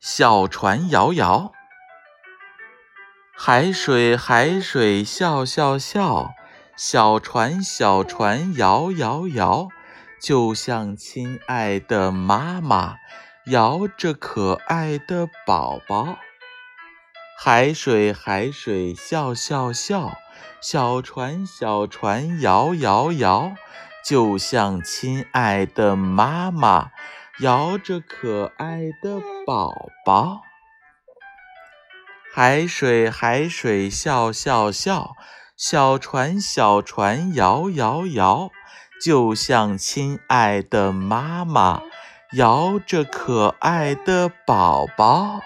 小船摇摇。海水海水笑笑笑，小船小船摇摇摇，就像亲爱的妈妈摇着可爱的宝宝。海水海水笑笑笑，小船小船摇摇摇，就像亲爱的妈妈摇着可爱的宝宝。海水海水笑笑笑，小船小船摇摇摇，就像亲爱的妈妈摇着可爱的宝宝。